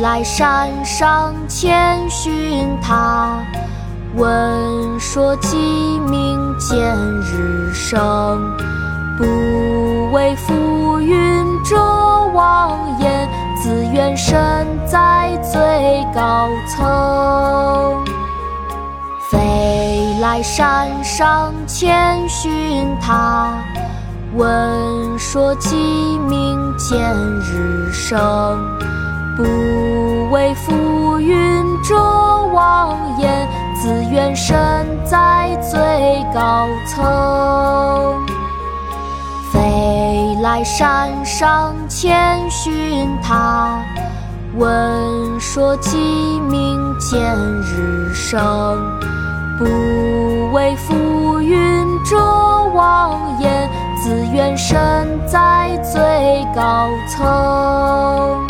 来山上千寻塔，闻说鸡鸣见日升。不为浮云遮望眼，自愿身在最高层。飞来山上千寻塔，闻说鸡鸣见日升。为浮云遮望眼，自愿身在最高层。飞来山上千寻塔，闻说鸡鸣见日升。不为浮云遮望眼，自愿身在最高层。